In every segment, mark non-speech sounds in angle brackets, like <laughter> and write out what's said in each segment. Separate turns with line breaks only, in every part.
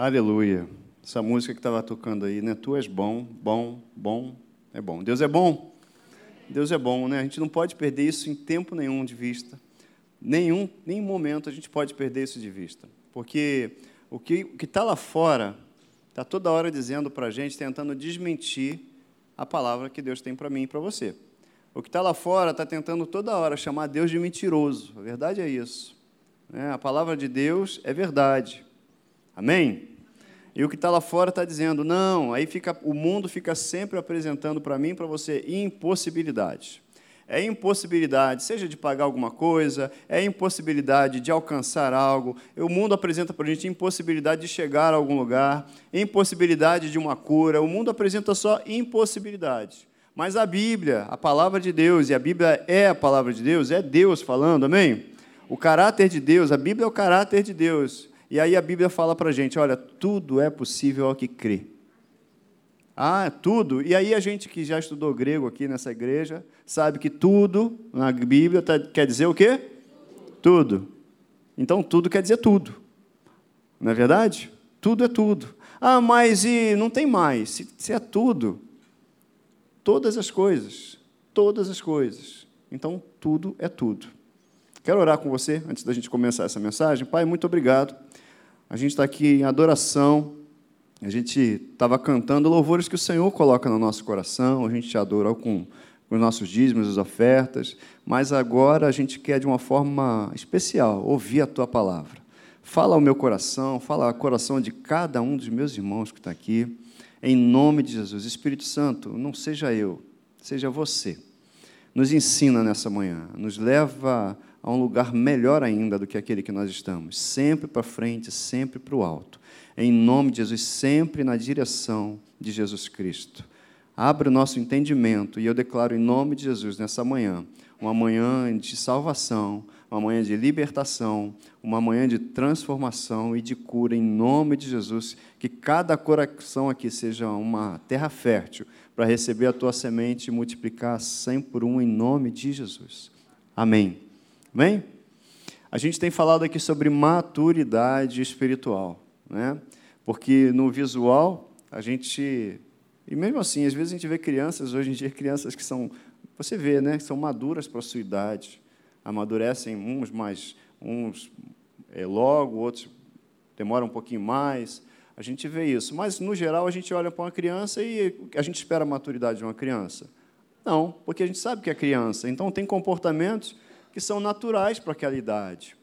Aleluia. Essa música que estava tocando aí, né? Tu és bom, bom, bom, é bom. Deus é bom. Deus é bom, né? A gente não pode perder isso em tempo nenhum de vista. Nenhum, nenhum momento a gente pode perder isso de vista. Porque o que está lá fora está toda hora dizendo para a gente, tentando desmentir a palavra que Deus tem para mim e para você. O que está lá fora está tentando toda hora chamar Deus de mentiroso. A verdade é isso. Né? A palavra de Deus é verdade. Amém? E o que está lá fora está dizendo, não, aí fica, o mundo fica sempre apresentando para mim, para você, impossibilidades. É impossibilidade, seja de pagar alguma coisa, é impossibilidade de alcançar algo. O mundo apresenta para a gente impossibilidade de chegar a algum lugar, impossibilidade de uma cura. O mundo apresenta só impossibilidades. Mas a Bíblia, a palavra de Deus, e a Bíblia é a palavra de Deus, é Deus falando, amém? O caráter de Deus, a Bíblia é o caráter de Deus. E aí a Bíblia fala para a gente: olha, tudo é possível ao que crê. Ah, tudo. E aí a gente que já estudou grego aqui nessa igreja, sabe que tudo na Bíblia tá, quer dizer o quê? Tudo. Então tudo quer dizer tudo. Não é verdade? Tudo é tudo. Ah, mas e não tem mais. Se, se é tudo, todas as coisas. Todas as coisas. Então tudo é tudo. Quero orar com você antes da gente começar essa mensagem. Pai, muito obrigado a gente está aqui em adoração. A gente estava cantando louvores que o Senhor coloca no nosso coração. A gente te adora com, com os nossos dízimos, as ofertas. Mas agora a gente quer, de uma forma especial, ouvir a tua palavra. Fala ao meu coração, fala ao coração de cada um dos meus irmãos que está aqui. Em nome de Jesus. Espírito Santo, não seja eu, seja você. Nos ensina nessa manhã, nos leva a um lugar melhor ainda do que aquele que nós estamos, sempre para frente, sempre para o alto. Em nome de Jesus, sempre na direção de Jesus Cristo. Abre o nosso entendimento e eu declaro em nome de Jesus nessa manhã, uma manhã de salvação, uma manhã de libertação, uma manhã de transformação e de cura em nome de Jesus. Que cada coração aqui seja uma terra fértil para receber a tua semente e multiplicar cem por um em nome de Jesus. Amém. Bem, a gente tem falado aqui sobre maturidade espiritual, né? Porque no visual a gente e mesmo assim, às vezes a gente vê crianças hoje em dia crianças que são, você vê, né, que são maduras para a sua idade, amadurecem uns mais uns é, logo, outros demoram um pouquinho mais. A gente vê isso, mas no geral a gente olha para uma criança e a gente espera a maturidade de uma criança. Não, porque a gente sabe que é criança. Então tem comportamentos que são naturais para aquela idade.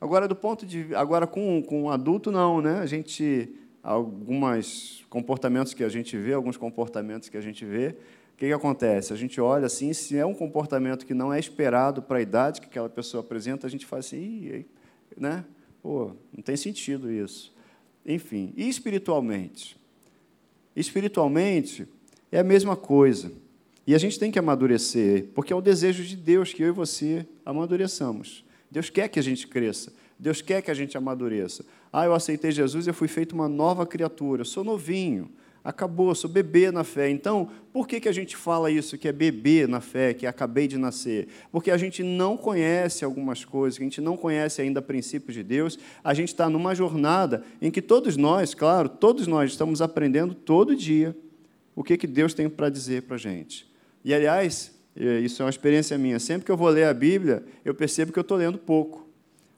Agora, do ponto de agora com, com um adulto, não, né? A gente alguns comportamentos que a gente vê, alguns comportamentos que a gente vê, o que, que acontece? A gente olha assim, se é um comportamento que não é esperado para a idade que aquela pessoa apresenta, a gente faz assim, né? Pô, não tem sentido isso. Enfim, e espiritualmente? Espiritualmente é a mesma coisa. E a gente tem que amadurecer, porque é o desejo de Deus que eu e você amadureçamos. Deus quer que a gente cresça. Deus quer que a gente amadureça. Ah, eu aceitei Jesus, eu fui feito uma nova criatura. Eu sou novinho. Acabou, sou bebê na fé. Então, por que, que a gente fala isso, que é bebê na fé, que acabei de nascer? Porque a gente não conhece algumas coisas, a gente não conhece ainda princípios de Deus. A gente está numa jornada em que todos nós, claro, todos nós estamos aprendendo todo dia o que, que Deus tem para dizer para a gente. E, aliás, isso é uma experiência minha, sempre que eu vou ler a Bíblia, eu percebo que eu estou lendo pouco.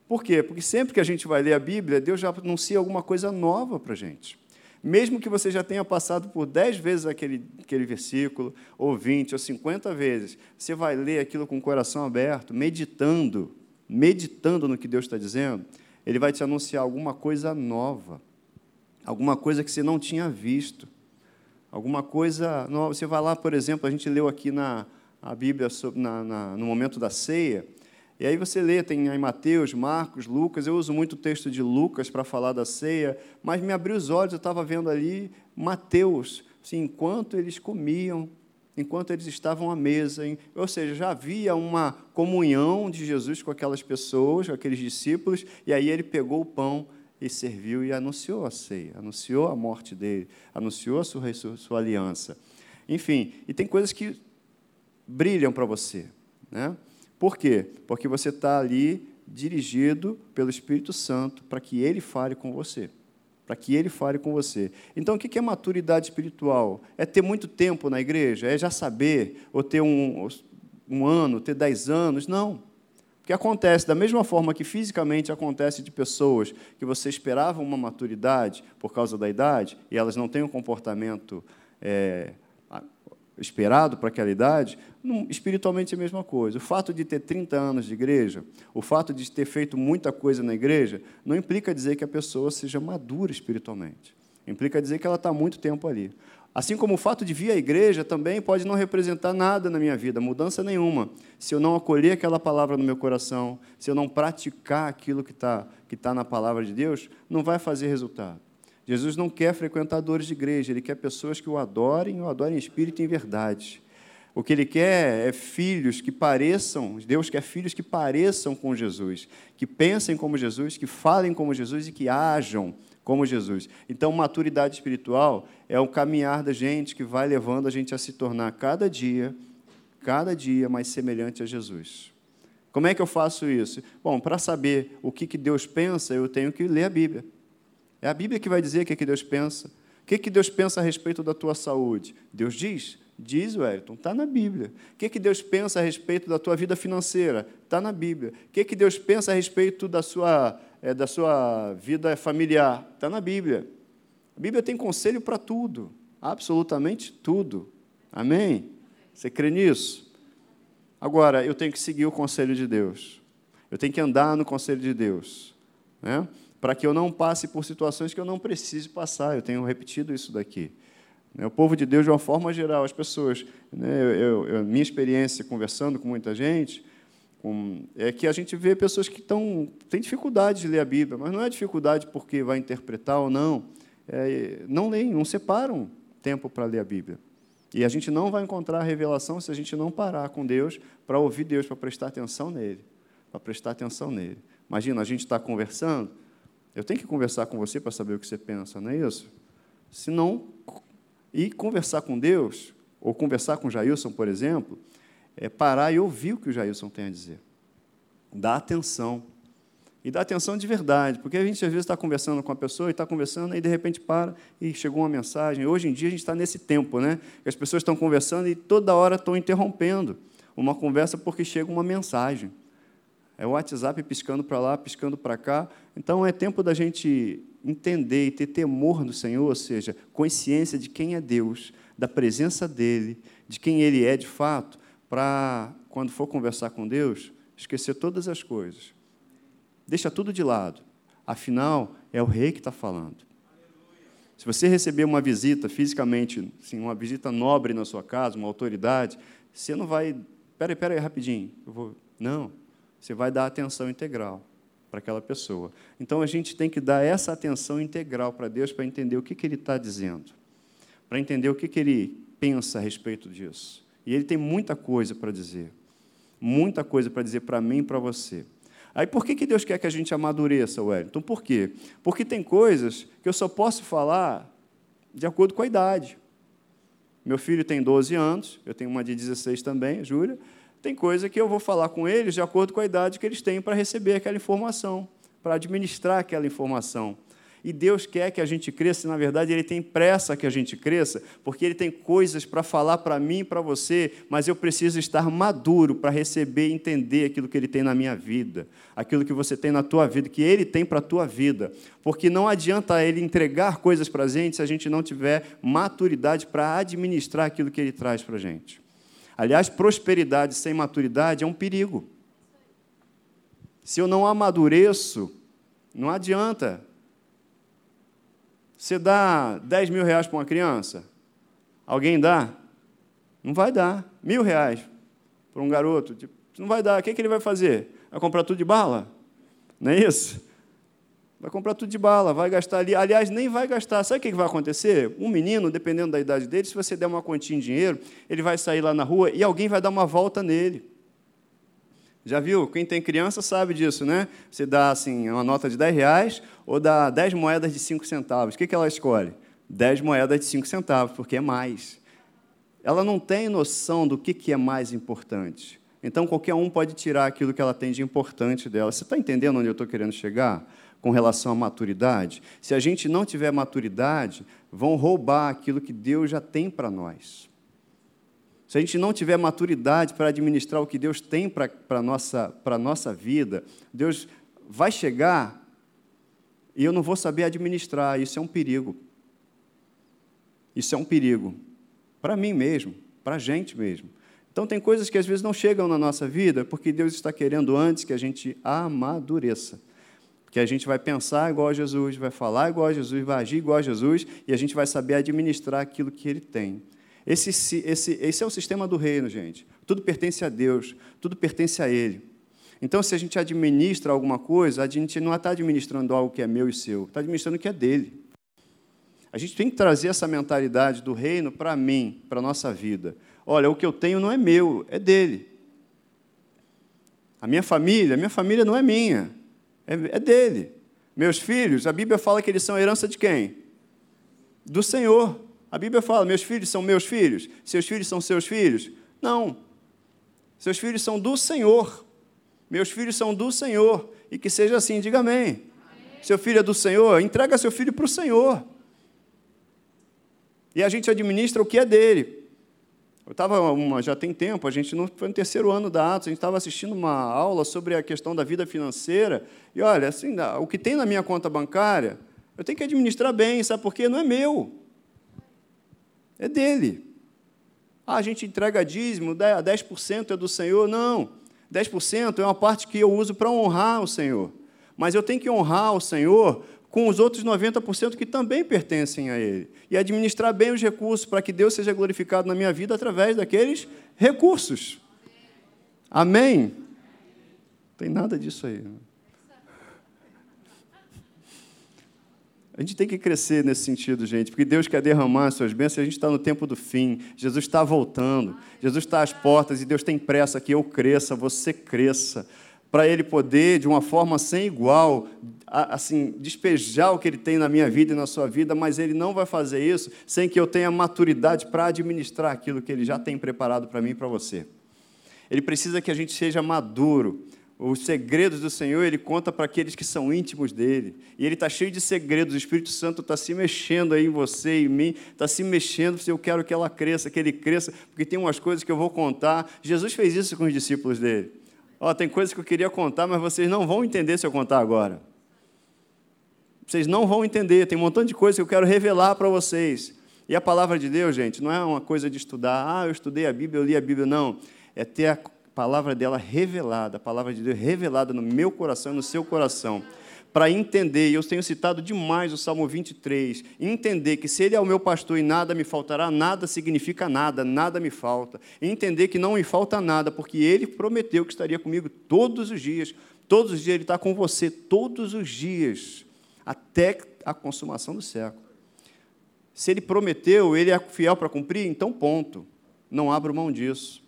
Por quê? Porque sempre que a gente vai ler a Bíblia, Deus já anuncia alguma coisa nova para a gente. Mesmo que você já tenha passado por dez vezes aquele, aquele versículo, ou vinte, ou cinquenta vezes, você vai ler aquilo com o coração aberto, meditando, meditando no que Deus está dizendo, Ele vai te anunciar alguma coisa nova, alguma coisa que você não tinha visto alguma coisa. Você vai lá, por exemplo, a gente leu aqui na a Bíblia sobre, na, na, no momento da ceia, e aí você lê, tem aí Mateus, Marcos, Lucas. Eu uso muito o texto de Lucas para falar da ceia, mas me abriu os olhos, eu estava vendo ali Mateus, assim, enquanto eles comiam, enquanto eles estavam à mesa. Ou seja, já havia uma comunhão de Jesus com aquelas pessoas, com aqueles discípulos, e aí ele pegou o pão e serviu e anunciou a ceia, anunciou a morte dele, anunciou a sua, sua aliança. Enfim, e tem coisas que brilham para você. Né? Por quê? Porque você está ali dirigido pelo Espírito Santo para que ele fale com você, para que Ele fale com você. Então, o que é maturidade espiritual? É ter muito tempo na igreja? É já saber? Ou ter um, um ano, ter dez anos? Não. Porque acontece, da mesma forma que fisicamente acontece de pessoas que você esperava uma maturidade por causa da idade, e elas não têm um comportamento é, esperado para aquela idade, espiritualmente é a mesma coisa. O fato de ter 30 anos de igreja, o fato de ter feito muita coisa na igreja, não implica dizer que a pessoa seja madura espiritualmente. Implica dizer que ela está muito tempo ali. Assim como o fato de vir à igreja também pode não representar nada na minha vida, mudança nenhuma. Se eu não acolher aquela palavra no meu coração, se eu não praticar aquilo que está que tá na palavra de Deus, não vai fazer resultado. Jesus não quer frequentadores de igreja, ele quer pessoas que o adorem, o adorem em espírito e em verdade. O que ele quer é filhos que pareçam, Deus quer filhos que pareçam com Jesus, que pensem como Jesus, que falem como Jesus e que ajam como Jesus. Então, maturidade espiritual é o caminhar da gente que vai levando a gente a se tornar cada dia, cada dia mais semelhante a Jesus. Como é que eu faço isso? Bom, para saber o que Deus pensa, eu tenho que ler a Bíblia. É a Bíblia que vai dizer o que, que Deus pensa. O que, que Deus pensa a respeito da tua saúde? Deus diz? Diz, Wellington, está na Bíblia. O que, que Deus pensa a respeito da tua vida financeira? Está na Bíblia. O que, que Deus pensa a respeito da sua, é, da sua vida familiar? Está na Bíblia. A Bíblia tem conselho para tudo, absolutamente tudo. Amém? Você crê nisso? Agora, eu tenho que seguir o conselho de Deus. Eu tenho que andar no conselho de Deus. Né? para que eu não passe por situações que eu não precise passar. Eu tenho repetido isso daqui. Né, o povo de Deus, de uma forma geral, as pessoas, né, eu, eu, minha experiência conversando com muita gente, com, é que a gente vê pessoas que estão, têm dificuldade de ler a Bíblia, mas não é dificuldade porque vai interpretar ou não. É, não leem, não separam tempo para ler a Bíblia. E a gente não vai encontrar revelação se a gente não parar com Deus para ouvir Deus, para prestar atenção nele. Para prestar atenção nele. Imagina, a gente está conversando, eu tenho que conversar com você para saber o que você pensa, não é isso? Se não, e conversar com Deus, ou conversar com Jailson, por exemplo, é parar e ouvir o que o Jailson tem a dizer. Dar atenção. E dar atenção de verdade, porque a gente às vezes está conversando com a pessoa e está conversando, e de repente para e chegou uma mensagem. Hoje em dia a gente está nesse tempo, né? As pessoas estão conversando e toda hora estão interrompendo uma conversa porque chega uma mensagem. É o WhatsApp piscando para lá, piscando para cá. Então é tempo da gente entender e ter temor do Senhor, ou seja, consciência de quem é Deus, da presença dele, de quem ele é de fato, para quando for conversar com Deus, esquecer todas as coisas. Deixa tudo de lado. Afinal, é o rei que está falando. Se você receber uma visita fisicamente, assim, uma visita nobre na sua casa, uma autoridade, você não vai. Peraí, peraí, rapidinho. Eu vou. Não. Você vai dar atenção integral para aquela pessoa. Então a gente tem que dar essa atenção integral para Deus para entender o que, que Ele está dizendo, para entender o que, que Ele pensa a respeito disso. E Ele tem muita coisa para dizer, muita coisa para dizer para mim e para você. Aí por que, que Deus quer que a gente amadureça, Wellington? Por quê? Porque tem coisas que eu só posso falar de acordo com a idade. Meu filho tem 12 anos, eu tenho uma de 16 também, Júlia. Tem coisa que eu vou falar com eles de acordo com a idade que eles têm para receber aquela informação, para administrar aquela informação. E Deus quer que a gente cresça, e, na verdade, Ele tem pressa que a gente cresça, porque Ele tem coisas para falar para mim e para você, mas eu preciso estar maduro para receber e entender aquilo que Ele tem na minha vida, aquilo que você tem na tua vida, que Ele tem para a tua vida. Porque não adianta Ele entregar coisas para a gente se a gente não tiver maturidade para administrar aquilo que Ele traz para a gente. Aliás, prosperidade sem maturidade é um perigo. Se eu não amadureço, não adianta. Você dá 10 mil reais para uma criança? Alguém dá? Não vai dar. Mil reais para um garoto? Tipo, não vai dar. O que, é que ele vai fazer? Vai comprar tudo de bala? Não é isso? Vai comprar tudo de bala, vai gastar ali. Aliás, nem vai gastar. Sabe o que vai acontecer? Um menino, dependendo da idade dele, se você der uma quantia em dinheiro, ele vai sair lá na rua e alguém vai dar uma volta nele. Já viu? Quem tem criança sabe disso, né? Você dá assim, uma nota de 10 reais ou dá 10 moedas de 5 centavos. O que ela escolhe? 10 moedas de 5 centavos, porque é mais. Ela não tem noção do que é mais importante. Então qualquer um pode tirar aquilo que ela tem de importante dela. Você está entendendo onde eu estou querendo chegar? Com relação à maturidade? Se a gente não tiver maturidade, vão roubar aquilo que Deus já tem para nós. Se a gente não tiver maturidade para administrar o que Deus tem para a nossa, nossa vida, Deus vai chegar e eu não vou saber administrar. Isso é um perigo. Isso é um perigo. Para mim mesmo, para a gente mesmo. Então, tem coisas que às vezes não chegam na nossa vida porque Deus está querendo antes que a gente amadureça. Que a gente vai pensar igual a Jesus, vai falar igual a Jesus, vai agir igual a Jesus e a gente vai saber administrar aquilo que ele tem. Esse, esse, esse é o sistema do reino, gente. Tudo pertence a Deus, tudo pertence a Ele. Então, se a gente administra alguma coisa, a gente não está administrando algo que é meu e seu, está administrando o que é dele. A gente tem que trazer essa mentalidade do reino para mim, para a nossa vida. Olha, o que eu tenho não é meu, é dele. A minha família, a minha família não é minha, é, é dele. Meus filhos, a Bíblia fala que eles são herança de quem? Do Senhor. A Bíblia fala: meus filhos são meus filhos, seus filhos são seus filhos. Não. Seus filhos são do Senhor. Meus filhos são do Senhor. E que seja assim, diga amém. amém. Seu filho é do Senhor, entrega seu filho para o Senhor. E a gente administra o que é dele. Eu estava, já tem tempo, a gente não foi no terceiro ano da Atos, a gente estava assistindo uma aula sobre a questão da vida financeira, e olha, assim, o que tem na minha conta bancária, eu tenho que administrar bem, sabe por quê? Não é meu, é dele. Ah, a gente entrega dízimo, 10% é do Senhor. Não, 10% é uma parte que eu uso para honrar o Senhor. Mas eu tenho que honrar o Senhor com os outros 90% que também pertencem a Ele. E administrar bem os recursos para que Deus seja glorificado na minha vida através daqueles recursos. Amém? Não tem nada disso aí. A gente tem que crescer nesse sentido, gente, porque Deus quer derramar as suas bênçãos. A gente está no tempo do fim. Jesus está voltando. Jesus está às portas e Deus tem pressa que eu cresça, você cresça para ele poder, de uma forma sem igual, assim, despejar o que ele tem na minha vida e na sua vida, mas ele não vai fazer isso sem que eu tenha maturidade para administrar aquilo que ele já tem preparado para mim e para você. Ele precisa que a gente seja maduro. Os segredos do Senhor, ele conta para aqueles que são íntimos dele. E ele está cheio de segredos. O Espírito Santo está se mexendo aí em você e em mim, está se mexendo. Se eu quero que ela cresça, que ele cresça, porque tem umas coisas que eu vou contar. Jesus fez isso com os discípulos dele. Ó, oh, tem coisas que eu queria contar, mas vocês não vão entender se eu contar agora. Vocês não vão entender, tem um montão de coisas que eu quero revelar para vocês. E a palavra de Deus, gente, não é uma coisa de estudar, ah, eu estudei a Bíblia, eu li a Bíblia, não. É ter a palavra dela revelada, a palavra de Deus revelada no meu coração e no seu coração para entender, e eu tenho citado demais o Salmo 23, entender que se Ele é o meu pastor e nada me faltará, nada significa nada, nada me falta. Entender que não me falta nada, porque Ele prometeu que estaria comigo todos os dias, todos os dias Ele está com você, todos os dias, até a consumação do século. Se Ele prometeu, Ele é fiel para cumprir, então ponto, não abro mão disso.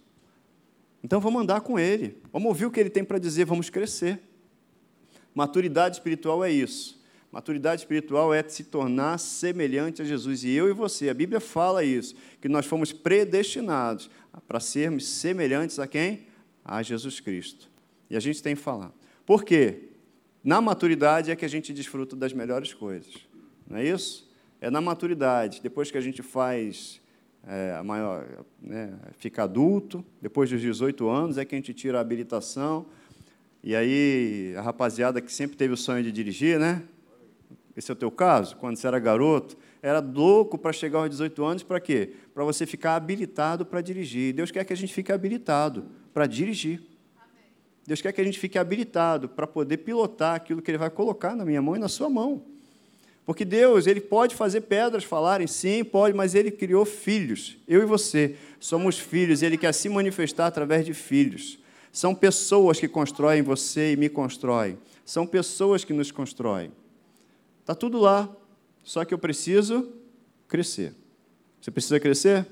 Então vamos andar com Ele, vamos ouvir o que Ele tem para dizer, vamos crescer. Maturidade espiritual é isso. Maturidade espiritual é se tornar semelhante a Jesus. E eu e você, a Bíblia fala isso, que nós fomos predestinados para sermos semelhantes a quem? A Jesus Cristo. E a gente tem que falar. Por quê? Na maturidade é que a gente desfruta das melhores coisas. Não é isso? É na maturidade, depois que a gente faz é, maior, né, fica adulto, depois dos 18 anos, é que a gente tira a habilitação e aí, a rapaziada que sempre teve o sonho de dirigir, né? Esse é o teu caso? Quando você era garoto, era louco para chegar aos 18 anos, para quê? Para você ficar habilitado para dirigir. Deus quer que a gente fique habilitado para dirigir. Deus quer que a gente fique habilitado para poder pilotar aquilo que Ele vai colocar na minha mão e na sua mão. Porque Deus, Ele pode fazer pedras falarem, sim, pode, mas Ele criou filhos. Eu e você somos filhos, Ele quer se manifestar através de filhos. São pessoas que constroem você e me constroem. São pessoas que nos constroem. Está tudo lá, só que eu preciso crescer. Você precisa crescer?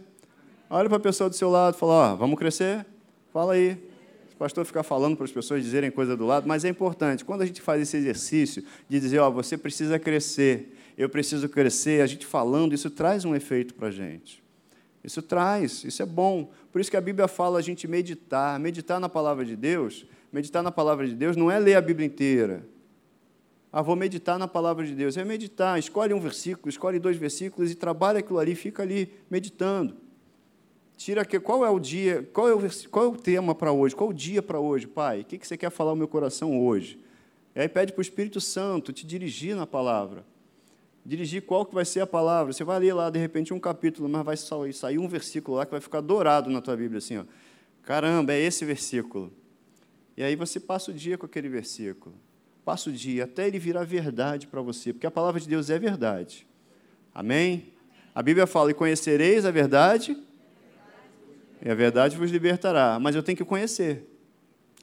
Olha para a pessoa do seu lado e fala: ó, vamos crescer? Fala aí. Pastor ficar falando para as pessoas dizerem coisa do lado, mas é importante. Quando a gente faz esse exercício de dizer: ó, você precisa crescer, eu preciso crescer, a gente falando, isso traz um efeito para a gente. Isso traz, isso é bom. Por isso que a Bíblia fala a gente meditar. Meditar na palavra de Deus, meditar na palavra de Deus não é ler a Bíblia inteira. Ah, vou meditar na palavra de Deus. É meditar, escolhe um versículo, escolhe dois versículos e trabalha aquilo ali, fica ali meditando. Tira aqui, qual é o dia, qual é o, qual é o tema para hoje? Qual é o dia para hoje, Pai? O que você quer falar ao meu coração hoje? E aí pede para o Espírito Santo te dirigir na palavra. Dirigir qual que vai ser a palavra. Você vai ler lá, de repente, um capítulo, mas vai sair um versículo lá que vai ficar dourado na tua Bíblia, assim, ó. Caramba, é esse versículo. E aí você passa o dia com aquele versículo. Passa o dia até ele virar verdade para você, porque a palavra de Deus é verdade. Amém? A Bíblia fala: e conhecereis a verdade, e a verdade vos libertará. Mas eu tenho que conhecer.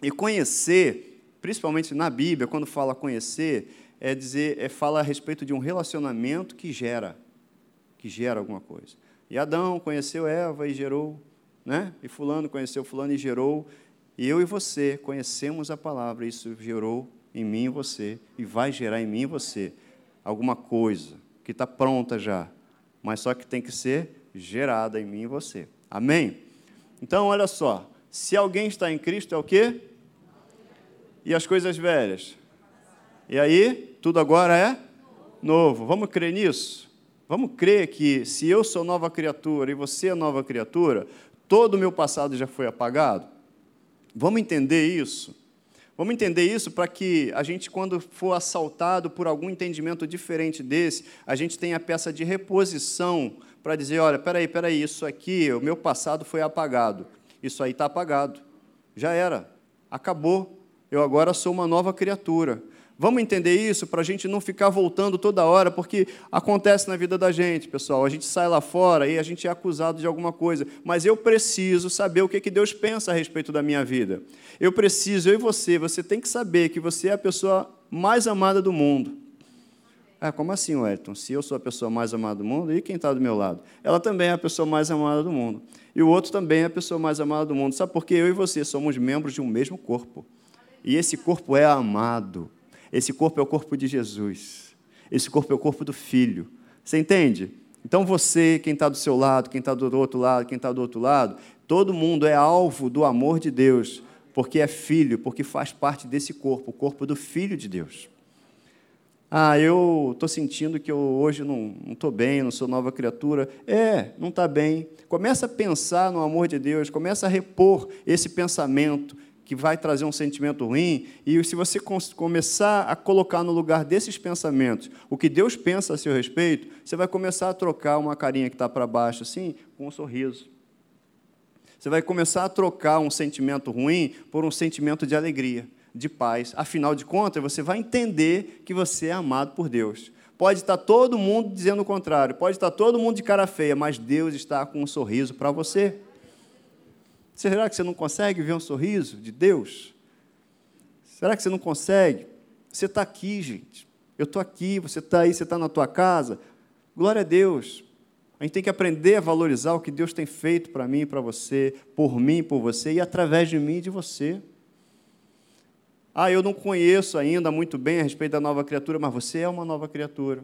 E conhecer, principalmente na Bíblia, quando fala conhecer, é dizer, é fala a respeito de um relacionamento que gera, que gera alguma coisa. E Adão conheceu Eva e gerou, né? E fulano conheceu fulano e gerou. E eu e você conhecemos a palavra, isso gerou em mim e você e vai gerar em mim e você alguma coisa que está pronta já, mas só que tem que ser gerada em mim e você. Amém? Então, olha só, se alguém está em Cristo, é o quê? E as coisas velhas? E aí, tudo agora é novo. Vamos crer nisso? Vamos crer que se eu sou nova criatura e você é nova criatura, todo o meu passado já foi apagado? Vamos entender isso? Vamos entender isso para que a gente, quando for assaltado por algum entendimento diferente desse, a gente tenha a peça de reposição para dizer: olha, peraí, peraí, isso aqui, o meu passado foi apagado. Isso aí está apagado. Já era. Acabou. Eu agora sou uma nova criatura. Vamos entender isso para a gente não ficar voltando toda hora, porque acontece na vida da gente, pessoal. A gente sai lá fora e a gente é acusado de alguma coisa, mas eu preciso saber o que, que Deus pensa a respeito da minha vida. Eu preciso, eu e você, você tem que saber que você é a pessoa mais amada do mundo. Ah, como assim, Wellington? Se eu sou a pessoa mais amada do mundo, e quem está do meu lado? Ela também é a pessoa mais amada do mundo. E o outro também é a pessoa mais amada do mundo. Sabe por quê? Eu e você somos membros de um mesmo corpo. E esse corpo é amado. Esse corpo é o corpo de Jesus. Esse corpo é o corpo do Filho. Você entende? Então você, quem está do seu lado, quem está do outro lado, quem está do outro lado, todo mundo é alvo do amor de Deus, porque é filho, porque faz parte desse corpo, o corpo do Filho de Deus. Ah, eu estou sentindo que eu hoje não estou bem, não sou nova criatura. É, não está bem. Começa a pensar no amor de Deus, começa a repor esse pensamento que vai trazer um sentimento ruim, e se você começar a colocar no lugar desses pensamentos o que Deus pensa a seu respeito, você vai começar a trocar uma carinha que está para baixo, assim, com um sorriso. Você vai começar a trocar um sentimento ruim por um sentimento de alegria de paz. Afinal de contas, você vai entender que você é amado por Deus. Pode estar todo mundo dizendo o contrário, pode estar todo mundo de cara feia, mas Deus está com um sorriso para você. Será que você não consegue ver um sorriso de Deus? Será que você não consegue? Você está aqui, gente. Eu estou aqui, você está aí, você está na tua casa. Glória a Deus. A gente tem que aprender a valorizar o que Deus tem feito para mim e para você, por mim e por você, e através de mim e de você. Ah, eu não conheço ainda muito bem a respeito da nova criatura, mas você é uma nova criatura.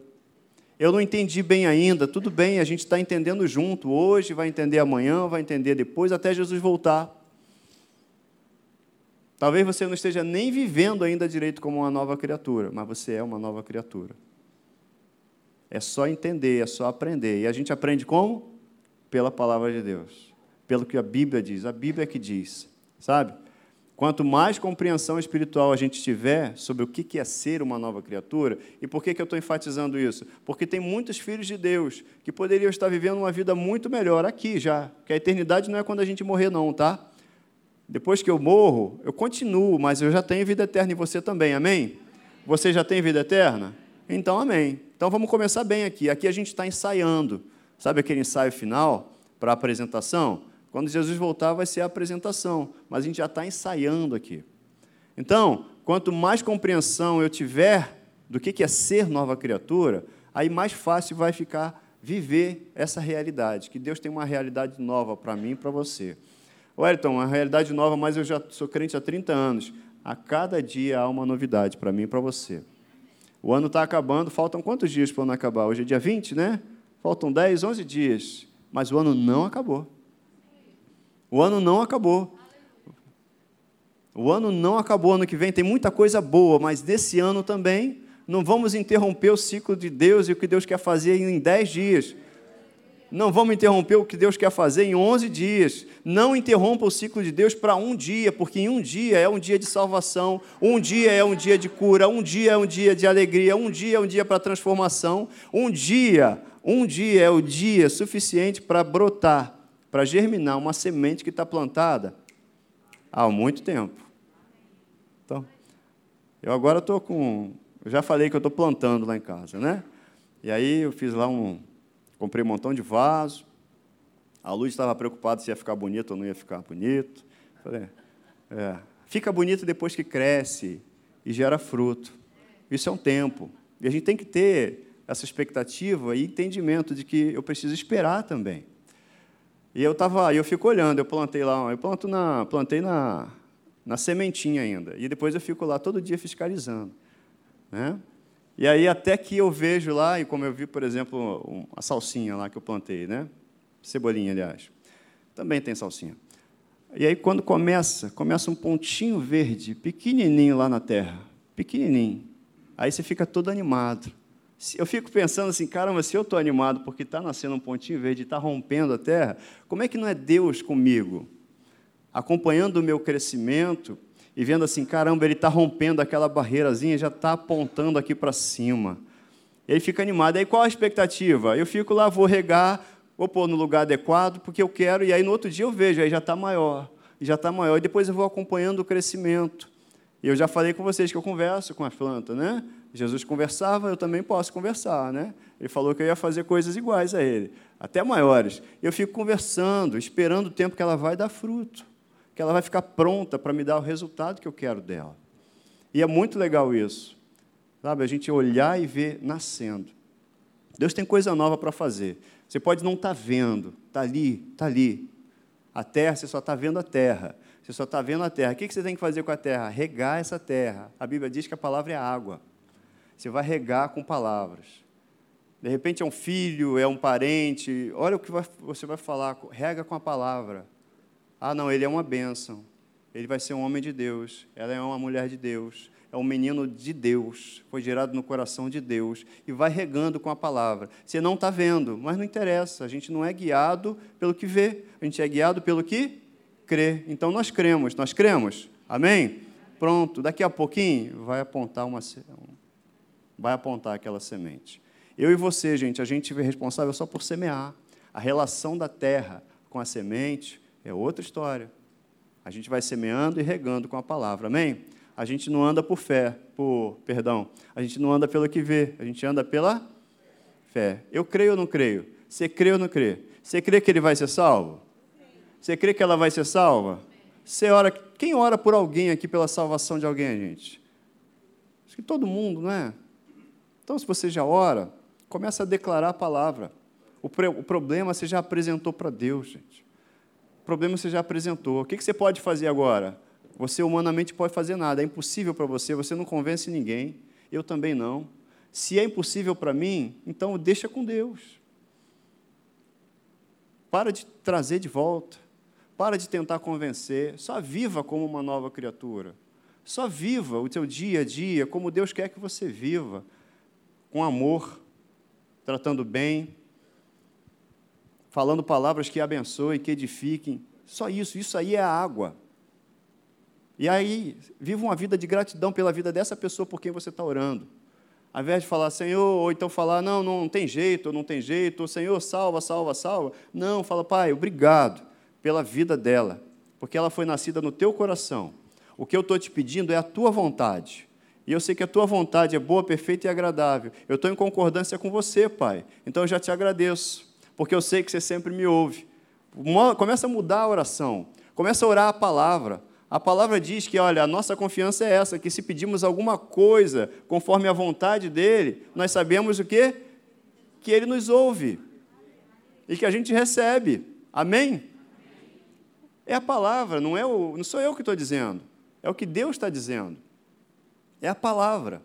Eu não entendi bem ainda, tudo bem, a gente está entendendo junto. Hoje vai entender amanhã, vai entender depois, até Jesus voltar. Talvez você não esteja nem vivendo ainda direito como uma nova criatura, mas você é uma nova criatura. É só entender, é só aprender. E a gente aprende como? Pela palavra de Deus. Pelo que a Bíblia diz. A Bíblia é que diz, sabe? Quanto mais compreensão espiritual a gente tiver sobre o que é ser uma nova criatura, e por que eu estou enfatizando isso? Porque tem muitos filhos de Deus que poderiam estar vivendo uma vida muito melhor aqui já, que a eternidade não é quando a gente morrer, não, tá? Depois que eu morro, eu continuo, mas eu já tenho vida eterna em você também, amém? Você já tem vida eterna? Então, amém. Então vamos começar bem aqui. Aqui a gente está ensaiando. Sabe aquele ensaio final para a apresentação? Quando Jesus voltar, vai ser a apresentação, mas a gente já está ensaiando aqui. Então, quanto mais compreensão eu tiver do que é ser nova criatura, aí mais fácil vai ficar viver essa realidade, que Deus tem uma realidade nova para mim e para você. Wellington, uma realidade nova, mas eu já sou crente há 30 anos. A cada dia há uma novidade para mim e para você. O ano está acabando, faltam quantos dias para o ano acabar? Hoje é dia 20, né? Faltam 10, 11 dias. Mas o ano não acabou. O ano não acabou. O ano não acabou, ano que vem tem muita coisa boa, mas desse ano também não vamos interromper o ciclo de Deus e o que Deus quer fazer em dez dias. Não vamos interromper o que Deus quer fazer em 11 dias. Não interrompa o ciclo de Deus para um dia, porque em um dia é um dia de salvação, um dia é um dia de cura, um dia é um dia de alegria, um dia é um dia para transformação, um dia, um dia é o dia suficiente para brotar, para germinar uma semente que está plantada há muito tempo. Então, eu agora estou com. Eu já falei que eu estou plantando lá em casa, né? E aí eu fiz lá um Comprei um montão de vaso. A Luz estava preocupada se ia ficar bonito ou não ia ficar bonito. Falei, é, fica bonito depois que cresce e gera fruto. Isso é um tempo. E a gente tem que ter essa expectativa e entendimento de que eu preciso esperar também. E eu tava, eu fico olhando, eu plantei lá, eu planto na, plantei na, na sementinha ainda. E depois eu fico lá todo dia fiscalizando, né? E aí, até que eu vejo lá, e como eu vi, por exemplo, a salsinha lá que eu plantei, né? Cebolinha, aliás. Também tem salsinha. E aí, quando começa, começa um pontinho verde, pequenininho lá na terra, pequenininho. Aí você fica todo animado. Eu fico pensando assim, caramba, se eu estou animado porque está nascendo um pontinho verde, está rompendo a terra, como é que não é Deus comigo? Acompanhando o meu crescimento, e vendo assim, caramba, ele está rompendo aquela barreirazinha, já está apontando aqui para cima. E aí fica animado. Aí qual a expectativa? Eu fico lá, vou regar, vou pôr no lugar adequado, porque eu quero, e aí no outro dia eu vejo, aí já está maior, já está maior. E depois eu vou acompanhando o crescimento. E eu já falei com vocês que eu converso com as plantas, né? Jesus conversava, eu também posso conversar, né? Ele falou que eu ia fazer coisas iguais a ele, até maiores. Eu fico conversando, esperando o tempo que ela vai dar fruto que ela vai ficar pronta para me dar o resultado que eu quero dela. E é muito legal isso. Sabe, a gente olhar e ver nascendo. Deus tem coisa nova para fazer. Você pode não estar tá vendo, está ali, está ali. A terra, você só está vendo a terra. Você só está vendo a terra. O que você tem que fazer com a terra? Regar essa terra. A Bíblia diz que a palavra é água. Você vai regar com palavras. De repente é um filho, é um parente. Olha o que você vai falar. Rega com a palavra. Ah, não, ele é uma bênção. Ele vai ser um homem de Deus. Ela é uma mulher de Deus. É um menino de Deus. Foi gerado no coração de Deus. E vai regando com a palavra. Você não está vendo, mas não interessa. A gente não é guiado pelo que vê. A gente é guiado pelo que crê. Então nós cremos. Nós cremos. Amém? Pronto. Daqui a pouquinho vai apontar uma vai apontar aquela semente. Eu e você, gente, a gente é responsável só por semear. A relação da terra com a semente é outra história. A gente vai semeando e regando com a palavra. Amém? A gente não anda por fé, por, perdão, a gente não anda pelo que vê, a gente anda pela fé. Eu creio ou não creio? Você crê ou não crê? Você crê que ele vai ser salvo? Você crê que ela vai ser salva? Você ora, quem ora por alguém aqui pela salvação de alguém, gente? Acho que todo mundo, não é? Então, se você já ora, começa a declarar a palavra. O, o problema você já apresentou para Deus, gente problema você já apresentou. O que você pode fazer agora? Você humanamente pode fazer nada, é impossível para você, você não convence ninguém, eu também não. Se é impossível para mim, então deixa com Deus. Para de trazer de volta, para de tentar convencer, só viva como uma nova criatura. Só viva o teu dia a dia como Deus quer que você viva, com amor, tratando bem, falando palavras que abençoem, que edifiquem. Só isso, isso aí é a água. E aí, viva uma vida de gratidão pela vida dessa pessoa por quem você está orando. Ao invés de falar, Senhor, ou então falar, não, não tem jeito, não tem jeito, ou Senhor, salva, salva, salva. Não, fala, Pai, obrigado pela vida dela, porque ela foi nascida no teu coração. O que eu estou te pedindo é a tua vontade. E eu sei que a tua vontade é boa, perfeita e agradável. Eu estou em concordância com você, Pai. Então eu já te agradeço porque eu sei que você sempre me ouve. Começa a mudar a oração, começa a orar a palavra. A palavra diz que, olha, a nossa confiança é essa, que se pedimos alguma coisa conforme a vontade dele, nós sabemos o quê? Que ele nos ouve e que a gente recebe. Amém? É a palavra, não, é o, não sou eu que estou dizendo, é o que Deus está dizendo. É a palavra.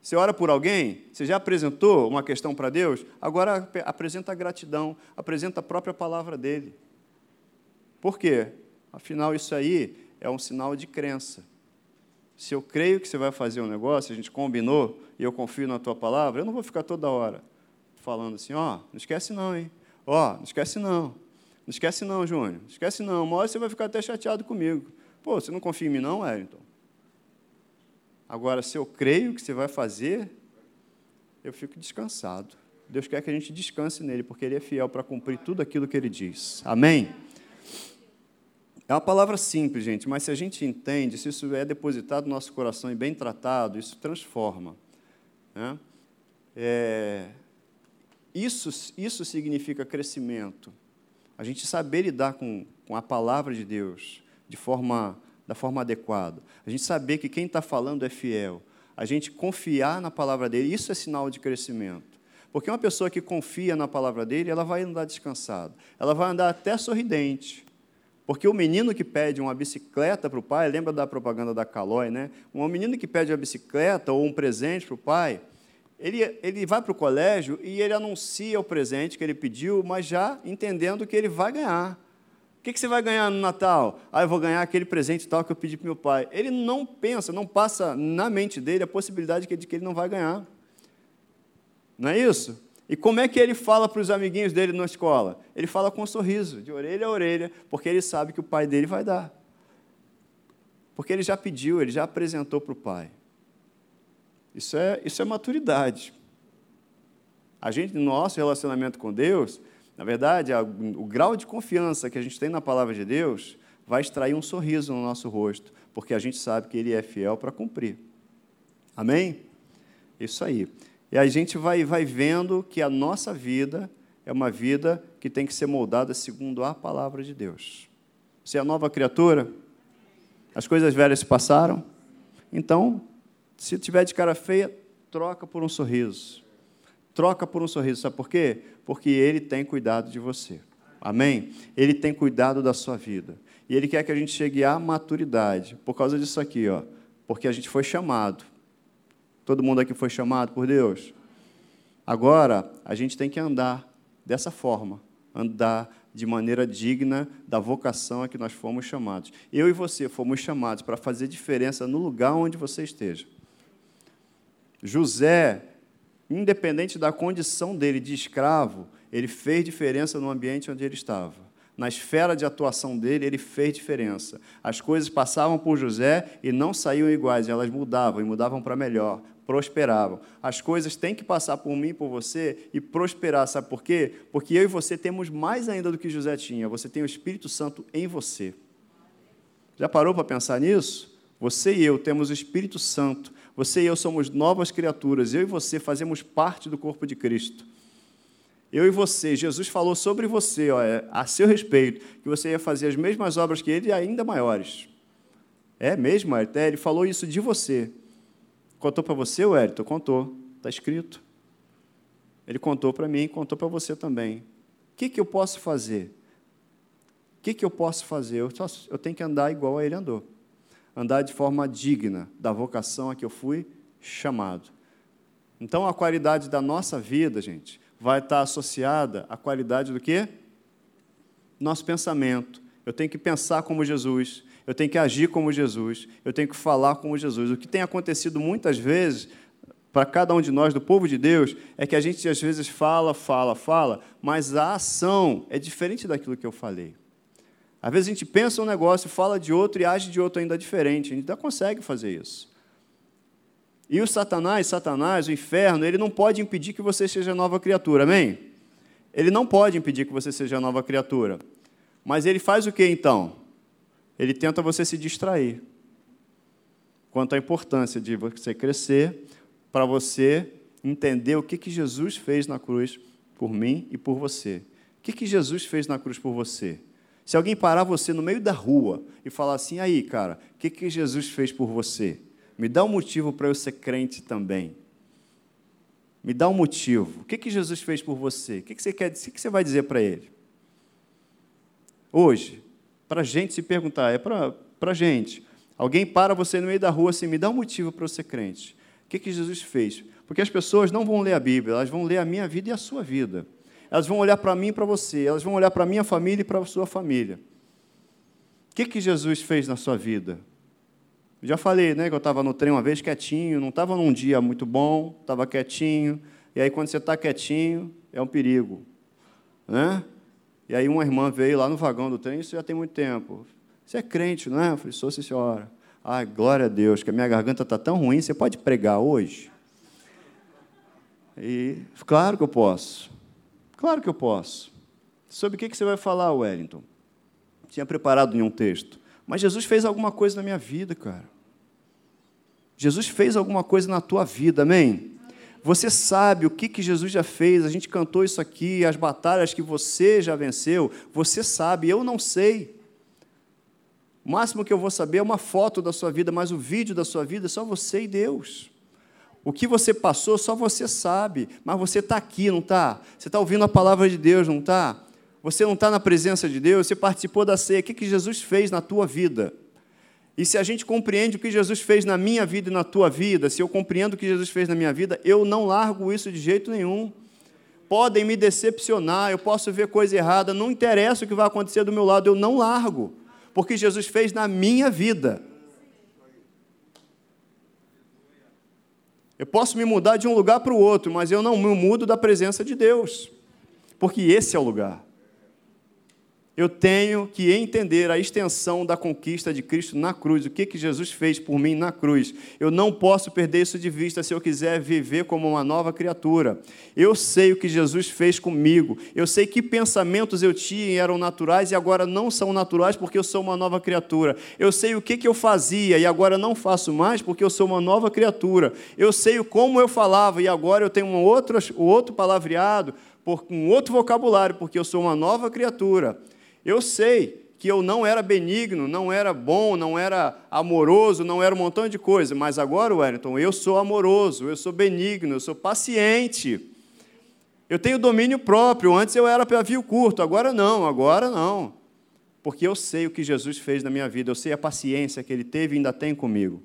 Você ora por alguém? Você já apresentou uma questão para Deus? Agora apresenta a gratidão, apresenta a própria palavra dele. Por quê? Afinal, isso aí é um sinal de crença. Se eu creio que você vai fazer um negócio, a gente combinou e eu confio na tua palavra, eu não vou ficar toda hora falando assim: ó, oh, não esquece não, hein? Ó, oh, não esquece não. Não esquece não, Júnior. Não esquece não. Uma hora você vai ficar até chateado comigo. Pô, você não confia em mim não, Wellington? Agora, se eu creio que você vai fazer, eu fico descansado. Deus quer que a gente descanse nele, porque ele é fiel para cumprir tudo aquilo que ele diz. Amém? É uma palavra simples, gente, mas se a gente entende, se isso é depositado no nosso coração e bem tratado, isso transforma. Né? É, isso, isso significa crescimento. A gente saber lidar com, com a palavra de Deus de forma, da forma adequada. A gente saber que quem está falando é fiel. A gente confiar na palavra dele, isso é sinal de crescimento. Porque uma pessoa que confia na palavra dele, ela vai andar descansada. Ela vai andar até sorridente. Porque o menino que pede uma bicicleta para o pai, lembra da propaganda da Calói, né? Um menino que pede uma bicicleta ou um presente para o pai, ele, ele vai para o colégio e ele anuncia o presente que ele pediu, mas já entendendo que ele vai ganhar. O que, que você vai ganhar no Natal? Ah, eu vou ganhar aquele presente tal que eu pedi para meu pai. Ele não pensa, não passa na mente dele a possibilidade de que ele não vai ganhar. Não é isso? E como é que ele fala para os amiguinhos dele na escola? Ele fala com um sorriso, de orelha a orelha, porque ele sabe que o pai dele vai dar. Porque ele já pediu, ele já apresentou para o pai. Isso é, isso é maturidade. A gente, no nosso relacionamento com Deus, na verdade, o grau de confiança que a gente tem na palavra de Deus vai extrair um sorriso no nosso rosto, porque a gente sabe que Ele é fiel para cumprir. Amém? Isso aí. E a gente vai, vai vendo que a nossa vida é uma vida que tem que ser moldada segundo a palavra de Deus. Você é nova criatura? As coisas velhas se passaram? Então, se tiver de cara feia, troca por um sorriso. Troca por um sorriso. Sabe por quê? Porque Ele tem cuidado de você. Amém? Ele tem cuidado da sua vida. E Ele quer que a gente chegue à maturidade. Por causa disso aqui, ó. Porque a gente foi chamado. Todo mundo aqui foi chamado por Deus? Agora, a gente tem que andar dessa forma, andar de maneira digna da vocação a que nós fomos chamados. Eu e você fomos chamados para fazer diferença no lugar onde você esteja. José, independente da condição dele de escravo, ele fez diferença no ambiente onde ele estava na esfera de atuação dele, ele fez diferença. As coisas passavam por José e não saíam iguais, elas mudavam e mudavam para melhor, prosperavam. As coisas têm que passar por mim, por você e prosperar. Sabe por quê? Porque eu e você temos mais ainda do que José tinha. Você tem o Espírito Santo em você. Já parou para pensar nisso? Você e eu temos o Espírito Santo. Você e eu somos novas criaturas. Eu e você fazemos parte do corpo de Cristo eu e você, Jesus falou sobre você, ó, é, a seu respeito, que você ia fazer as mesmas obras que ele e ainda maiores. É mesmo, até ele falou isso de você. Contou para você, Wellington? Contou, está escrito. Ele contou para mim, contou para você também. O que, que eu posso fazer? O que, que eu posso fazer? Eu, só, eu tenho que andar igual a ele andou. Andar de forma digna da vocação a que eu fui chamado. Então, a qualidade da nossa vida, gente, vai estar associada à qualidade do quê? Nosso pensamento. Eu tenho que pensar como Jesus, eu tenho que agir como Jesus, eu tenho que falar como Jesus. O que tem acontecido muitas vezes para cada um de nós, do povo de Deus, é que a gente às vezes fala, fala, fala, mas a ação é diferente daquilo que eu falei. Às vezes a gente pensa um negócio, fala de outro e age de outro ainda diferente. A gente ainda consegue fazer isso. E o Satanás, Satanás, o inferno, ele não pode impedir que você seja nova criatura, amém? Ele não pode impedir que você seja nova criatura. Mas ele faz o que então? Ele tenta você se distrair. Quanto à importância de você crescer, para você entender o que, que Jesus fez na cruz por mim e por você. O que, que Jesus fez na cruz por você? Se alguém parar você no meio da rua e falar assim, aí, cara, o que, que Jesus fez por você? Me dá um motivo para eu ser crente também. Me dá um motivo. O que, que Jesus fez por você? O que, que você quer? O que você vai dizer para ele? Hoje, para a gente se perguntar, é para a gente. Alguém para você no meio da rua assim, me dá um motivo para eu ser crente. que, que Jesus fez? Porque as pessoas não vão ler a Bíblia, elas vão ler a minha vida e a sua vida. Elas vão olhar para mim e para você, elas vão olhar para a minha família e para a sua família. O que, que Jesus fez na sua vida? Já falei, né, que eu estava no trem uma vez quietinho, não estava num dia muito bom, estava quietinho. E aí, quando você está quietinho, é um perigo. Né? E aí, uma irmã veio lá no vagão do trem, isso já tem muito tempo. Você é crente, não é? Eu falei, sou, sim, senhora. Ai, glória a Deus, que a minha garganta está tão ruim, você pode pregar hoje? E, claro que eu posso. Claro que eu posso. Sobre o que você vai falar, Wellington? Tinha preparado nenhum texto. Mas Jesus fez alguma coisa na minha vida, cara. Jesus fez alguma coisa na tua vida, amém? Você sabe o que, que Jesus já fez, a gente cantou isso aqui, as batalhas que você já venceu, você sabe, eu não sei. O máximo que eu vou saber é uma foto da sua vida, mas o vídeo da sua vida é só você e Deus. O que você passou, só você sabe, mas você está aqui, não está? Você está ouvindo a palavra de Deus, não está? Você não está na presença de Deus, você participou da ceia. O que, que Jesus fez na tua vida? E se a gente compreende o que Jesus fez na minha vida e na tua vida, se eu compreendo o que Jesus fez na minha vida, eu não largo isso de jeito nenhum. Podem me decepcionar, eu posso ver coisa errada, não interessa o que vai acontecer do meu lado, eu não largo, porque Jesus fez na minha vida. Eu posso me mudar de um lugar para o outro, mas eu não me mudo da presença de Deus, porque esse é o lugar eu tenho que entender a extensão da conquista de Cristo na cruz, o que, que Jesus fez por mim na cruz. Eu não posso perder isso de vista se eu quiser viver como uma nova criatura. Eu sei o que Jesus fez comigo, eu sei que pensamentos eu tinha e eram naturais e agora não são naturais porque eu sou uma nova criatura. Eu sei o que, que eu fazia e agora não faço mais porque eu sou uma nova criatura. Eu sei como eu falava e agora eu tenho um outro, outro palavreado, um outro vocabulário porque eu sou uma nova criatura. Eu sei que eu não era benigno, não era bom, não era amoroso, não era um montão de coisa, mas agora, Wellington, eu sou amoroso, eu sou benigno, eu sou paciente. Eu tenho domínio próprio. Antes eu era pavio curto, agora não, agora não. Porque eu sei o que Jesus fez na minha vida, eu sei a paciência que ele teve e ainda tem comigo.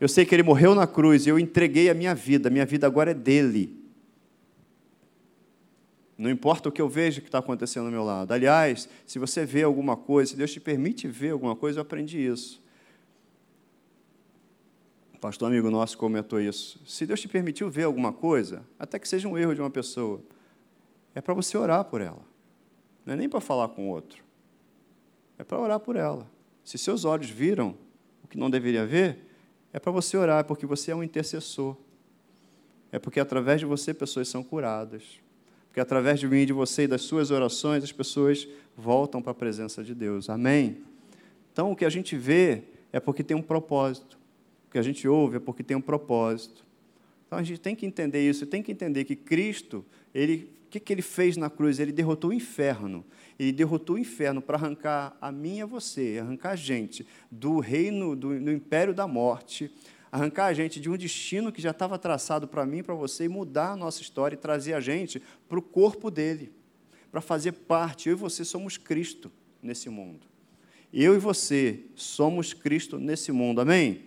Eu sei que ele morreu na cruz e eu entreguei a minha vida, minha vida agora é dele. Não importa o que eu vejo que está acontecendo ao meu lado. Aliás, se você vê alguma coisa, se Deus te permite ver alguma coisa, eu aprendi isso. O pastor amigo nosso comentou isso. Se Deus te permitiu ver alguma coisa, até que seja um erro de uma pessoa, é para você orar por ela. Não é nem para falar com o outro. É para orar por ela. Se seus olhos viram o que não deveria ver, é para você orar, porque você é um intercessor. É porque através de você pessoas são curadas. Porque através de mim de você e das suas orações, as pessoas voltam para a presença de Deus. Amém? Então, o que a gente vê é porque tem um propósito. O que a gente ouve é porque tem um propósito. Então, a gente tem que entender isso. Tem que entender que Cristo, ele, o que, que ele fez na cruz? Ele derrotou o inferno. Ele derrotou o inferno para arrancar a mim e a você, arrancar a gente do reino, do, do império da morte, arrancar a gente de um destino que já estava traçado para mim para você e mudar a nossa história e trazer a gente para o corpo dele, para fazer parte. Eu e você somos Cristo nesse mundo. Eu e você somos Cristo nesse mundo, amém?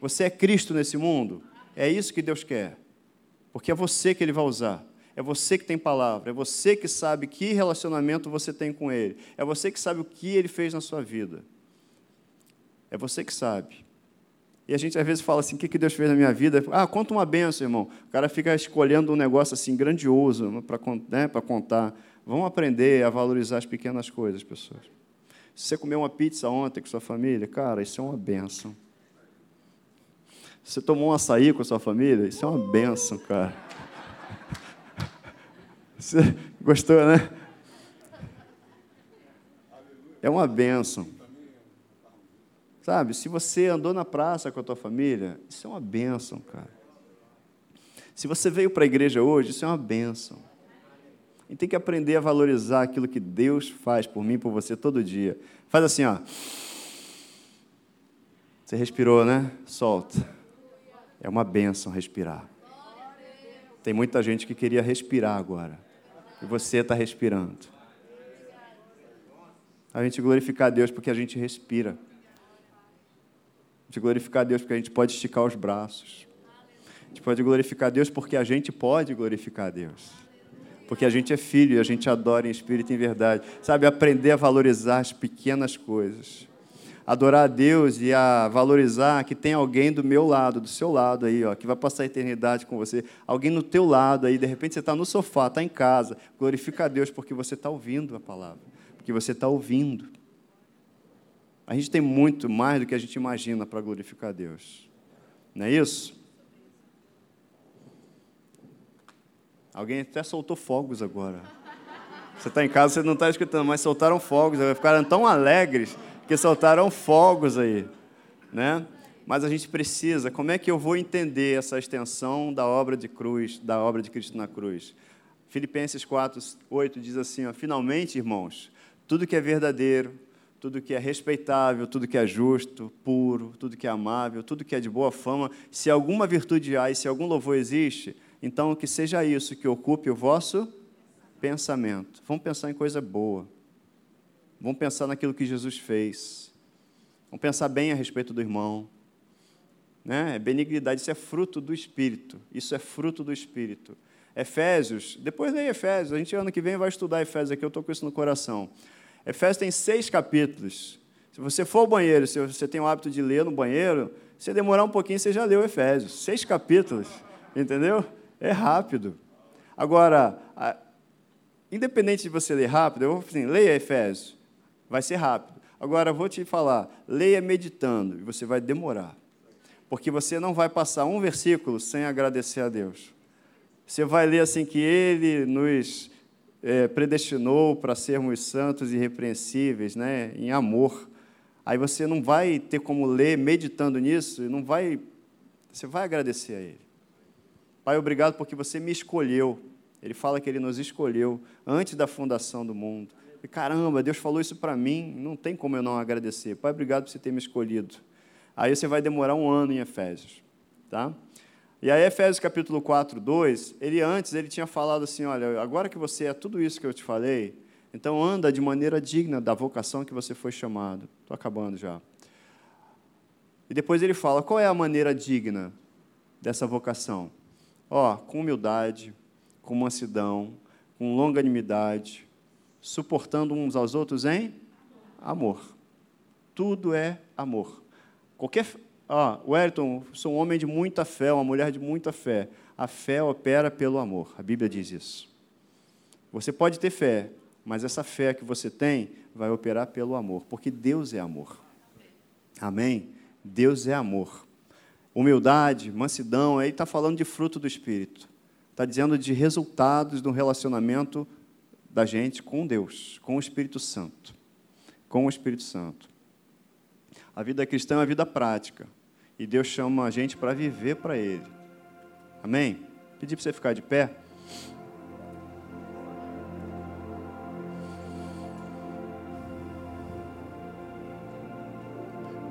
Você é Cristo nesse mundo? É isso que Deus quer, porque é você que Ele vai usar. É você que tem palavra, é você que sabe que relacionamento você tem com Ele, é você que sabe o que Ele fez na sua vida. É você que sabe. E a gente às vezes fala assim: o que Deus fez na minha vida? Ah, conta uma benção, irmão. O cara fica escolhendo um negócio assim grandioso para né, contar. Vamos aprender a valorizar as pequenas coisas, pessoas. Se você comeu uma pizza ontem com sua família, cara, isso é uma benção. Você tomou um açaí com sua família, isso é uma benção, cara. <laughs> Você gostou, né? É uma benção. Sabe, se você andou na praça com a tua família, isso é uma bênção, cara. Se você veio para a igreja hoje, isso é uma bênção. E tem que aprender a valorizar aquilo que Deus faz por mim, por você todo dia. Faz assim, ó. Você respirou, né? Solta. É uma bênção respirar. Tem muita gente que queria respirar agora. E você está respirando. A gente glorificar a Deus porque a gente respira de glorificar a Deus, porque a gente pode esticar os braços. gente pode glorificar a Deus porque a gente pode glorificar a Deus. Porque a gente é filho e a gente adora em espírito e em verdade. Sabe, aprender a valorizar as pequenas coisas. Adorar a Deus e a valorizar que tem alguém do meu lado, do seu lado aí, ó, que vai passar a eternidade com você. Alguém no teu lado aí, de repente você está no sofá, está em casa. Glorifica a Deus porque você está ouvindo a palavra. Porque você está ouvindo. A gente tem muito mais do que a gente imagina para glorificar Deus. Não é isso? Alguém até soltou fogos agora. Você está em casa, você não está escutando, mas soltaram fogos, ficaram tão alegres que soltaram fogos aí, né? Mas a gente precisa, como é que eu vou entender essa extensão da obra de cruz, da obra de Cristo na cruz? Filipenses 4, 8 diz assim, ó, finalmente, irmãos, tudo que é verdadeiro, tudo que é respeitável, tudo que é justo, puro, tudo que é amável, tudo que é de boa fama, se alguma virtude há e se algum louvor existe, então, que seja isso que ocupe o vosso pensamento. Vamos pensar em coisa boa. Vamos pensar naquilo que Jesus fez. Vamos pensar bem a respeito do irmão. Né? Benignidade, isso é fruto do Espírito. Isso é fruto do Espírito. Efésios, depois leia Efésios, a gente ano que vem vai estudar Efésios aqui, eu estou com isso no coração. Efésios tem seis capítulos. Se você for ao banheiro, se você tem o hábito de ler no banheiro, se demorar um pouquinho, você já leu Efésios. Seis capítulos, entendeu? É rápido. Agora, a, independente de você ler rápido, eu vou assim, leia Efésios, vai ser rápido. Agora, vou te falar, leia meditando, e você vai demorar. Porque você não vai passar um versículo sem agradecer a Deus. Você vai ler assim que Ele nos é, predestinou para sermos santos e irrepreensíveis, né, em amor. Aí você não vai ter como ler meditando nisso, não vai, você vai agradecer a Ele. Pai, obrigado porque você me escolheu. Ele fala que ele nos escolheu antes da fundação do mundo. E caramba, Deus falou isso para mim, não tem como eu não agradecer. Pai, obrigado por você ter me escolhido. Aí você vai demorar um ano em Efésios, tá? E aí Efésios capítulo 4, 2, ele antes ele tinha falado assim, olha, agora que você é tudo isso que eu te falei, então anda de maneira digna da vocação que você foi chamado. Estou acabando já. E depois ele fala, qual é a maneira digna dessa vocação? Ó, com humildade, com mansidão, com longanimidade, suportando uns aos outros em amor. Tudo é amor. Qualquer, ó, Wellington, sou um homem de muita fé, uma mulher de muita fé. A fé opera pelo amor. A Bíblia diz isso. Você pode ter fé, mas essa fé que você tem vai operar pelo amor, porque Deus é amor. Amém? Deus é amor humildade, mansidão, aí está falando de fruto do Espírito. Está dizendo de resultados do relacionamento da gente com Deus, com o Espírito Santo. Com o Espírito Santo. A vida cristã é uma vida prática. E Deus chama a gente para viver para Ele. Amém? Pedir para você ficar de pé.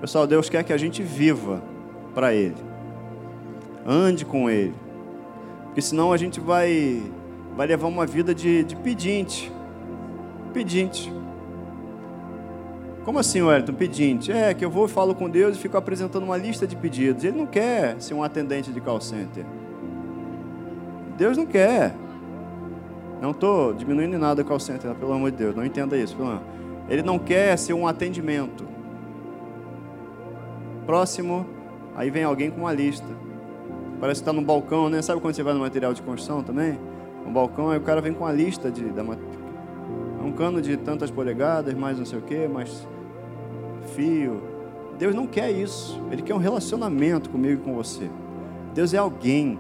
Pessoal, Deus quer que a gente viva para Ele. Ande com Ele. Porque senão a gente vai, vai levar uma vida de, de pedinte. Pedinte. Como assim, Wellington? Pedinte. É, que eu vou e falo com Deus e fico apresentando uma lista de pedidos. Ele não quer ser um atendente de call center. Deus não quer. Não estou diminuindo nada o call center, pelo amor de Deus. Não entenda isso. Ele não quer ser um atendimento. Próximo Aí vem alguém com uma lista. Parece que está no balcão, né? Sabe quando você vai no material de construção também? Um balcão, aí o cara vem com a lista de da, um cano de tantas polegadas, mais não sei o que, mais fio. Deus não quer isso. Ele quer um relacionamento comigo e com você. Deus é alguém.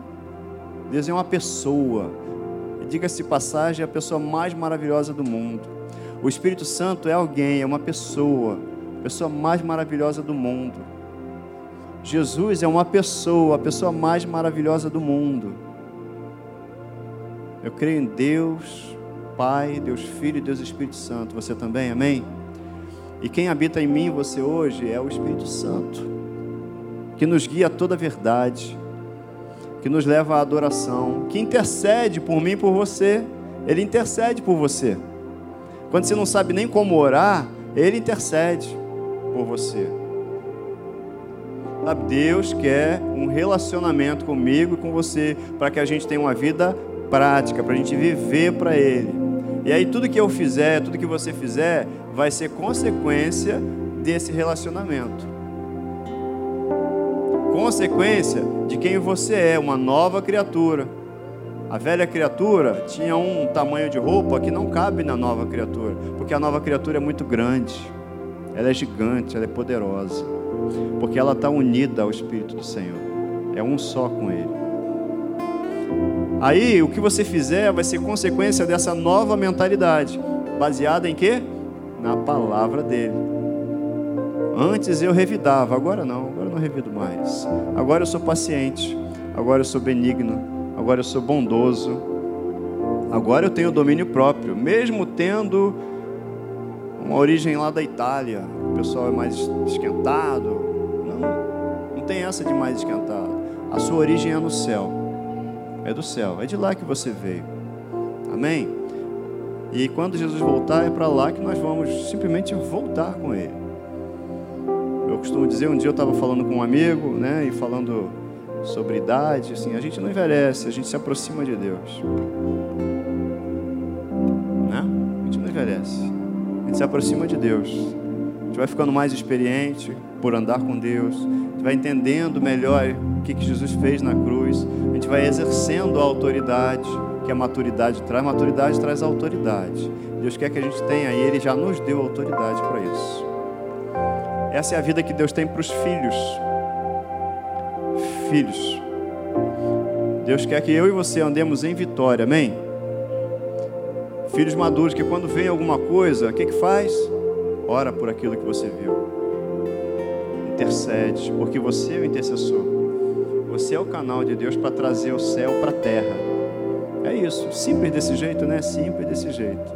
Deus é uma pessoa. Diga-se passagem, é a pessoa mais maravilhosa do mundo. O Espírito Santo é alguém, é uma pessoa, a pessoa mais maravilhosa do mundo. Jesus é uma pessoa, a pessoa mais maravilhosa do mundo. Eu creio em Deus, Pai, Deus Filho e Deus Espírito Santo. Você também, amém? E quem habita em mim, você hoje, é o Espírito Santo, que nos guia a toda a verdade, que nos leva à adoração, que intercede por mim e por você. Ele intercede por você. Quando você não sabe nem como orar, ele intercede por você. Deus quer um relacionamento comigo e com você para que a gente tenha uma vida prática, para a gente viver para Ele. E aí tudo que eu fizer, tudo que você fizer, vai ser consequência desse relacionamento. Consequência de quem você é, uma nova criatura. A velha criatura tinha um tamanho de roupa que não cabe na nova criatura, porque a nova criatura é muito grande, ela é gigante, ela é poderosa, porque ela está unida ao Espírito do Senhor, é um só com Ele. Aí o que você fizer vai ser consequência dessa nova mentalidade, baseada em quê? Na palavra dele. Antes eu revidava, agora não, agora não revido mais. Agora eu sou paciente, agora eu sou benigno, agora eu sou bondoso, agora eu tenho domínio próprio, mesmo tendo uma origem lá da Itália, o pessoal é mais esquentado. Não, não tem essa de mais esquentado. A sua origem é no céu, é do céu, é de lá que você veio. Amém? E quando Jesus voltar, é para lá que nós vamos simplesmente voltar com Ele. Eu costumo dizer, um dia eu estava falando com um amigo, né, e falando sobre idade, assim, a gente não envelhece, a gente se aproxima de Deus. Né? A gente não envelhece. A gente se aproxima de Deus. A gente vai ficando mais experiente por andar com Deus. Vai entendendo melhor o que, que Jesus fez na cruz. A gente vai exercendo a autoridade que a maturidade traz. Maturidade traz autoridade. Deus quer que a gente tenha e Ele já nos deu autoridade para isso. Essa é a vida que Deus tem para os filhos filhos. Deus quer que eu e você andemos em vitória, amém? Filhos maduros que quando vem alguma coisa, o que que faz? Ora por aquilo que você viu. Intercede, porque você é o intercessor. Você é o canal de Deus para trazer o céu para a terra. É isso, simples desse jeito, né? Simples desse jeito.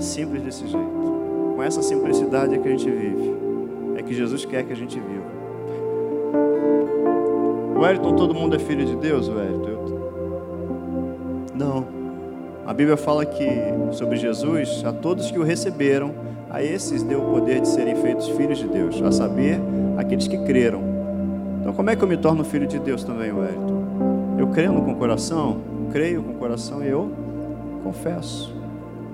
Simples desse jeito. Com essa simplicidade é que a gente vive. É que Jesus quer que a gente viva. Wellington, todo mundo é filho de Deus, Wellington? Não. A Bíblia fala que sobre Jesus, a todos que o receberam, a esses deu o poder de serem feitos filhos de Deus, a saber, aqueles que creram. Então, como é que eu me torno filho de Deus também, Wellington? Eu creio com o coração, creio com o coração e eu confesso.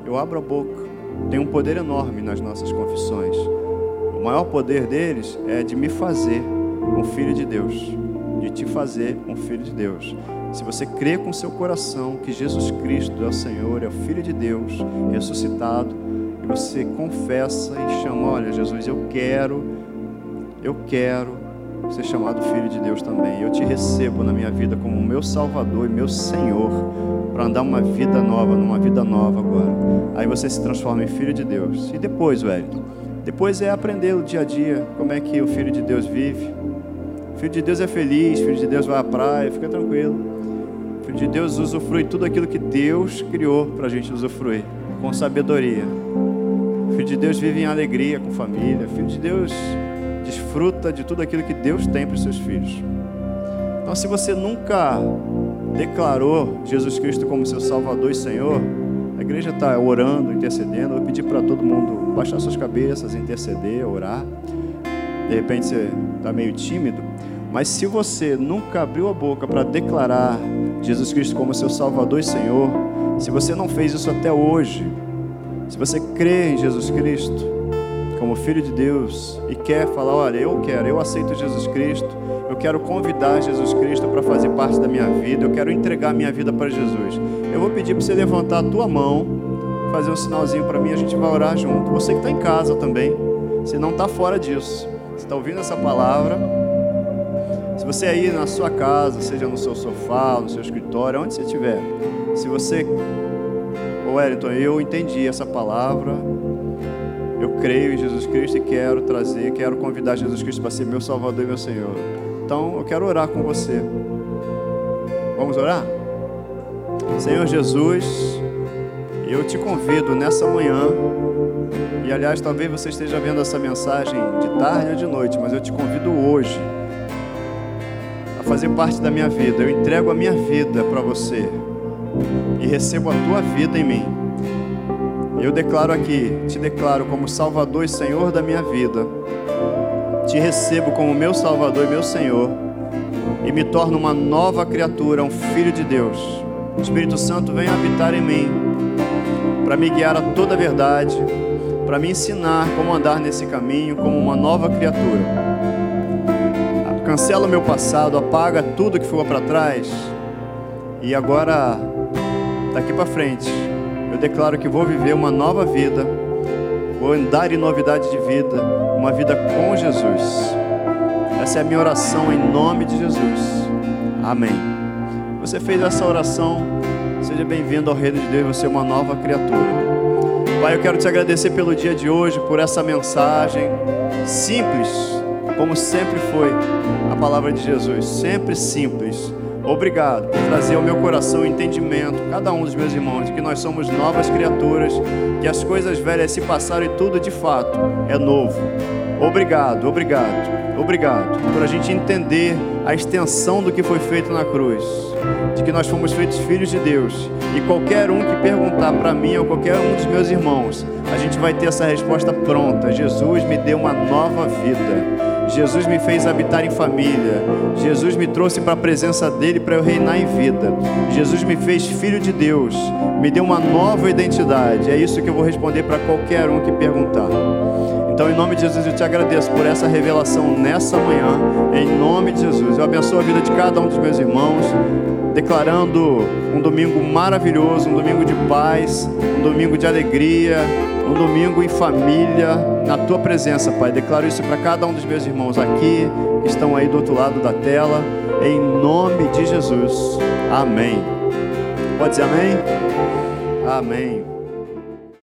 Eu abro a boca. Tem um poder enorme nas nossas confissões. O maior poder deles é de me fazer um filho de Deus de te fazer um filho de Deus. Se você crê com seu coração que Jesus Cristo é o Senhor, é o Filho de Deus, ressuscitado, você confessa e chama, olha, Jesus, eu quero, eu quero ser chamado filho de Deus também. Eu te recebo na minha vida como meu Salvador e meu Senhor, para andar uma vida nova, numa vida nova agora. Aí você se transforma em filho de Deus. E depois, velho, depois é aprender o dia a dia, como é que o filho de Deus vive, Filho de Deus é feliz, filho de Deus vai à praia, fica tranquilo. Filho de Deus usufrui tudo aquilo que Deus criou para a gente usufruir, com sabedoria. Filho de Deus vive em alegria com família. Filho de Deus desfruta de tudo aquilo que Deus tem para os seus filhos. Então, se você nunca declarou Jesus Cristo como seu Salvador e Senhor, a igreja está orando, intercedendo. Eu vou pedir para todo mundo baixar suas cabeças, interceder, orar. De repente você está meio tímido, mas se você nunca abriu a boca para declarar Jesus Cristo como seu Salvador e Senhor, se você não fez isso até hoje, se você crê em Jesus Cristo como Filho de Deus e quer falar, olha, eu quero, eu aceito Jesus Cristo, eu quero convidar Jesus Cristo para fazer parte da minha vida, eu quero entregar minha vida para Jesus. Eu vou pedir para você levantar a tua mão, fazer um sinalzinho para mim, a gente vai orar junto. Você que está em casa também, você não está fora disso, você está ouvindo essa palavra se você aí na sua casa, seja no seu sofá, no seu escritório, onde você estiver, se você, Wellington, eu entendi essa palavra, eu creio em Jesus Cristo e quero trazer, quero convidar Jesus Cristo para ser meu Salvador e meu Senhor. Então eu quero orar com você. Vamos orar? Senhor Jesus, eu te convido nessa manhã, e aliás, talvez você esteja vendo essa mensagem de tarde ou de noite, mas eu te convido hoje fazer parte da minha vida. Eu entrego a minha vida para você e recebo a tua vida em mim. Eu declaro aqui, te declaro como Salvador e Senhor da minha vida. te recebo como meu Salvador e meu Senhor e me torno uma nova criatura, um filho de Deus. O Espírito Santo vem habitar em mim para me guiar a toda a verdade, para me ensinar como andar nesse caminho como uma nova criatura. Cancela o meu passado, apaga tudo que ficou para trás e agora, daqui para frente, eu declaro que vou viver uma nova vida, vou andar em novidade de vida, uma vida com Jesus. Essa é a minha oração em nome de Jesus. Amém. Você fez essa oração, seja bem-vindo ao reino de Deus, você é uma nova criatura. Pai, eu quero te agradecer pelo dia de hoje, por essa mensagem simples, como sempre foi a palavra de Jesus, sempre simples Obrigado por trazer ao meu coração o entendimento, cada um dos meus irmãos, de que nós somos novas criaturas, que as coisas velhas se passaram e tudo de fato é novo. Obrigado, obrigado, obrigado por a gente entender a extensão do que foi feito na cruz, de que nós fomos feitos filhos de Deus. E qualquer um que perguntar para mim ou qualquer um dos meus irmãos, a gente vai ter essa resposta pronta: Jesus me deu uma nova vida. Jesus me fez habitar em família. Jesus me trouxe para a presença dele para eu reinar em vida. Jesus me fez filho de Deus. Me deu uma nova identidade. É isso que eu vou responder para qualquer um que perguntar. Então, em nome de Jesus, eu te agradeço por essa revelação nessa manhã. Em nome de Jesus, eu abençoo a vida de cada um dos meus irmãos, declarando um domingo maravilhoso, um domingo de paz, um domingo de alegria, um domingo em família, na tua presença, Pai. Declaro isso para cada um dos meus irmãos aqui, que estão aí do outro lado da tela, em nome de Jesus. Amém. Pode dizer amém? Amém.